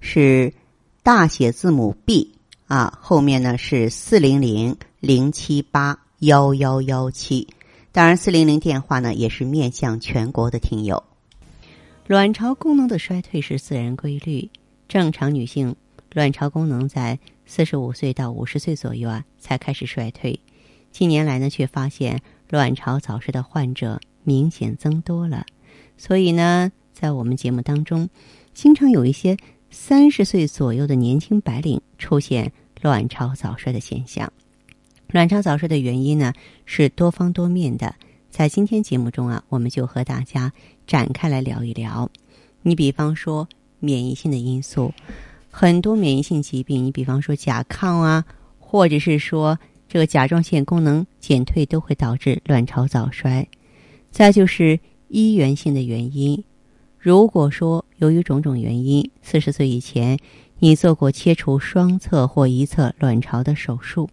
是大写字母 B 啊，后面呢是四零零零七八幺幺幺七。当然，四零零电话呢也是面向全国的听友。卵巢功能的衰退是自然规律，正常女性卵巢功能在四十五岁到五十岁左右啊才开始衰退。近年来呢，却发现卵巢早衰的患者明显增多了。所以呢，在我们节目当中，经常有一些三十岁左右的年轻白领出现卵巢早衰的现象。卵巢早衰的原因呢是多方多面的。在今天节目中啊，我们就和大家展开来聊一聊。你比方说免疫性的因素，很多免疫性疾病，你比方说甲亢啊，或者是说这个甲状腺功能减退，都会导致卵巢早衰。再就是医源性的原因，如果说由于种种原因，四十岁以前你做过切除双侧或一侧卵巢的手术，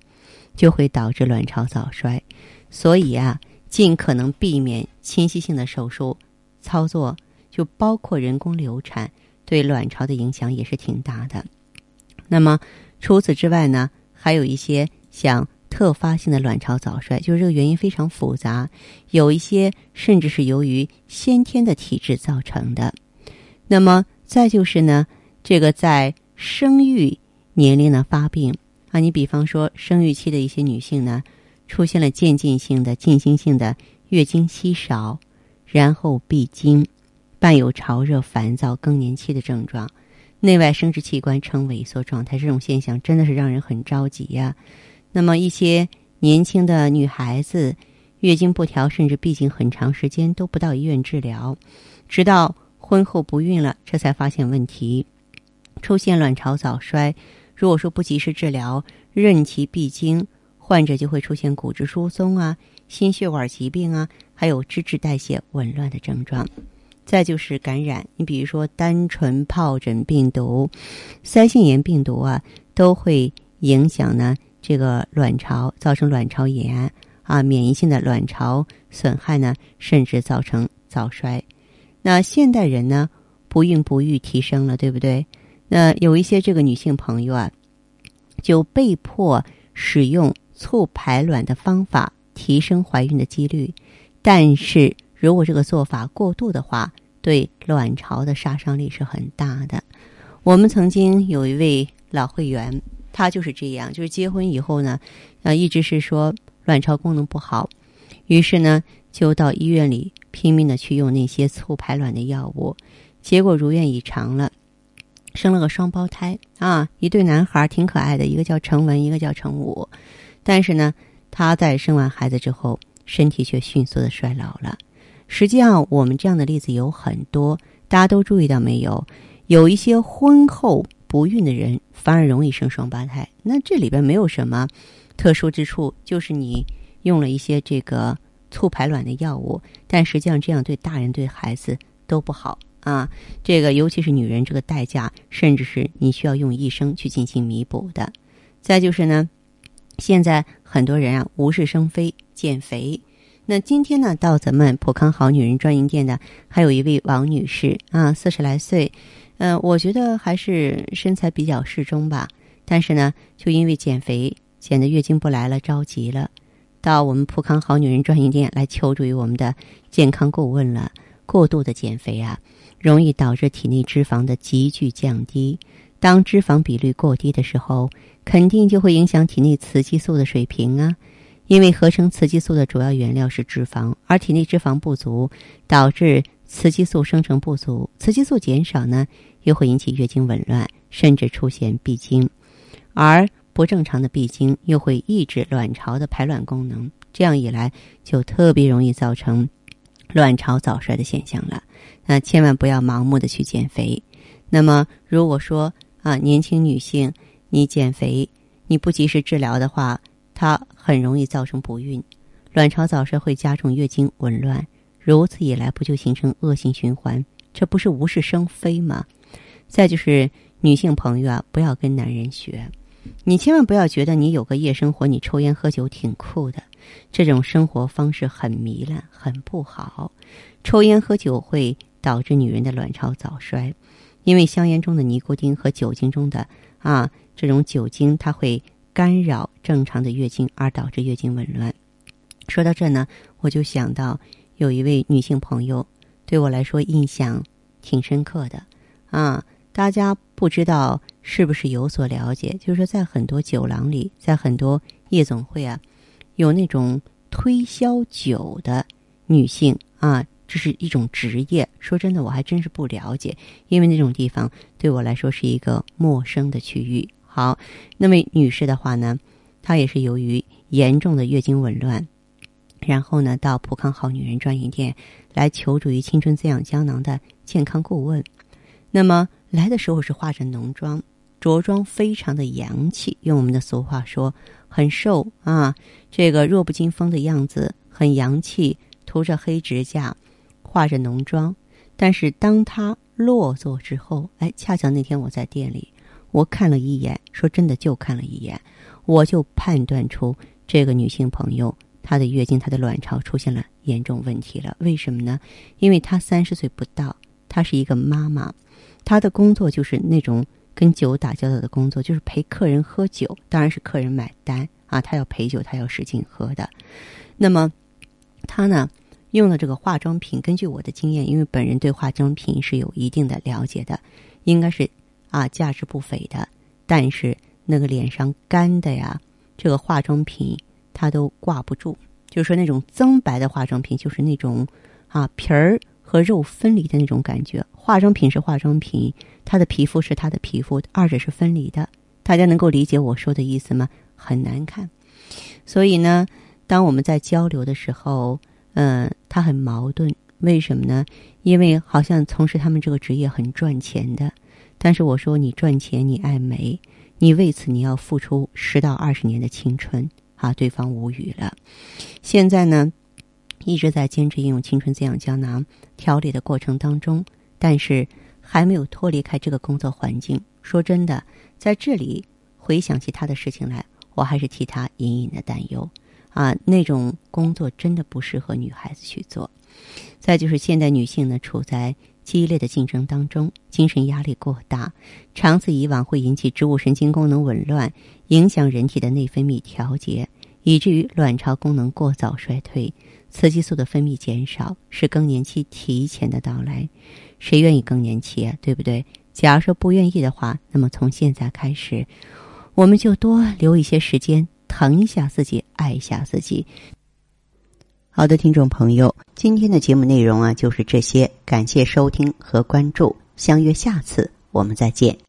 就会导致卵巢早衰。所以啊。尽可能避免侵袭性的手术操作，就包括人工流产，对卵巢的影响也是挺大的。那么除此之外呢，还有一些像特发性的卵巢早衰，就是这个原因非常复杂，有一些甚至是由于先天的体质造成的。那么再就是呢，这个在生育年龄的发病啊，你比方说生育期的一些女性呢。出现了渐进性的、进行性的月经稀少，然后闭经，伴有潮热、烦躁、更年期的症状，内外生殖器官呈萎缩状态。这种现象真的是让人很着急呀。那么一些年轻的女孩子月经不调，甚至闭经很长时间都不到医院治疗，直到婚后不孕了，这才发现问题，出现卵巢早衰。如果说不及时治疗，任其闭经。患者就会出现骨质疏松啊、心血管疾病啊，还有脂质代谢紊乱的症状。再就是感染，你比如说单纯疱疹病毒、腮腺炎病毒啊，都会影响呢这个卵巢，造成卵巢炎啊，免疫性的卵巢损害呢，甚至造成早衰。那现代人呢，不孕不育提升了，对不对？那有一些这个女性朋友啊，就被迫使用。促排卵的方法提升怀孕的几率，但是如果这个做法过度的话，对卵巢的杀伤力是很大的。我们曾经有一位老会员，他就是这样，就是结婚以后呢，呃，一直是说卵巢功能不好，于是呢就到医院里拼命的去用那些促排卵的药物，结果如愿以偿了，生了个双胞胎啊，一对男孩挺可爱的，一个叫程文，一个叫程武。但是呢，他在生完孩子之后，身体却迅速的衰老了。实际上，我们这样的例子有很多，大家都注意到没有？有一些婚后不孕的人反而容易生双胞胎。那这里边没有什么特殊之处，就是你用了一些这个促排卵的药物，但实际上这样对大人对孩子都不好啊。这个尤其是女人，这个代价甚至是你需要用一生去进行弥补的。再就是呢。现在很多人啊无事生非减肥，那今天呢到咱们普康好女人专营店的还有一位王女士啊，四十来岁，嗯，我觉得还是身材比较适中吧，但是呢就因为减肥减的月经不来了，着急了，到我们普康好女人专营店来求助于我们的健康顾问了。过度的减肥啊，容易导致体内脂肪的急剧降低。当脂肪比率过低的时候，肯定就会影响体内雌激素的水平啊。因为合成雌激素的主要原料是脂肪，而体内脂肪不足，导致雌激素生成不足。雌激素减少呢，又会引起月经紊乱，甚至出现闭经。而不正常的闭经又会抑制卵巢的排卵功能，这样一来就特别容易造成卵巢早衰的现象了。那千万不要盲目的去减肥。那么如果说，啊，年轻女性，你减肥，你不及时治疗的话，它很容易造成不孕，卵巢早衰会加重月经紊乱，如此一来，不就形成恶性循环？这不是无事生非吗？再就是女性朋友啊，不要跟男人学，你千万不要觉得你有个夜生活，你抽烟喝酒挺酷的，这种生活方式很糜烂，很不好。抽烟喝酒会导致女人的卵巢早衰。因为香烟中的尼古丁和酒精中的啊这种酒精，它会干扰正常的月经，而导致月经紊乱。说到这呢，我就想到有一位女性朋友，对我来说印象挺深刻的啊。大家不知道是不是有所了解？就是说，在很多酒廊里，在很多夜总会啊，有那种推销酒的女性啊。这是一种职业，说真的，我还真是不了解，因为那种地方对我来说是一个陌生的区域。好，那位女士的话呢，她也是由于严重的月经紊乱，然后呢，到普康好女人专营店来求助于青春滋养胶囊的健康顾问。那么来的时候是化着浓妆，着装非常的洋气，用我们的俗话说，很瘦啊，这个弱不禁风的样子，很洋气，涂着黑指甲。化着浓妆，但是当她落座之后，哎，恰巧那天我在店里，我看了一眼，说真的就看了一眼，我就判断出这个女性朋友她的月经、她的卵巢出现了严重问题了。为什么呢？因为她三十岁不到，她是一个妈妈，她的工作就是那种跟酒打交道的工作，就是陪客人喝酒，当然是客人买单啊，他要陪酒，他要使劲喝的。那么，他呢？用的这个化妆品，根据我的经验，因为本人对化妆品是有一定的了解的，应该是啊价值不菲的。但是那个脸上干的呀，这个化妆品它都挂不住。就是说那种增白的化妆品，就是那种啊皮儿和肉分离的那种感觉。化妆品是化妆品，它的皮肤是它的皮肤，二者是分离的。大家能够理解我说的意思吗？很难看。所以呢，当我们在交流的时候。嗯，他很矛盾，为什么呢？因为好像从事他们这个职业很赚钱的，但是我说你赚钱，你爱美，你为此你要付出十到二十年的青春啊！对方无语了。现在呢，一直在坚持应用青春滋养胶囊调理的过程当中，但是还没有脱离开这个工作环境。说真的，在这里回想起他的事情来，我还是替他隐隐的担忧。啊，那种工作真的不适合女孩子去做。再就是现代女性呢，处在激烈的竞争当中，精神压力过大，长此以往会引起植物神经功能紊乱，影响人体的内分泌调节，以至于卵巢功能过早衰退，雌激素的分泌减少，是更年期提前的到来。谁愿意更年期啊？对不对？假如说不愿意的话，那么从现在开始，我们就多留一些时间。疼一下自己，爱一下自己。好的，听众朋友，今天的节目内容啊就是这些，感谢收听和关注，相约下次我们再见。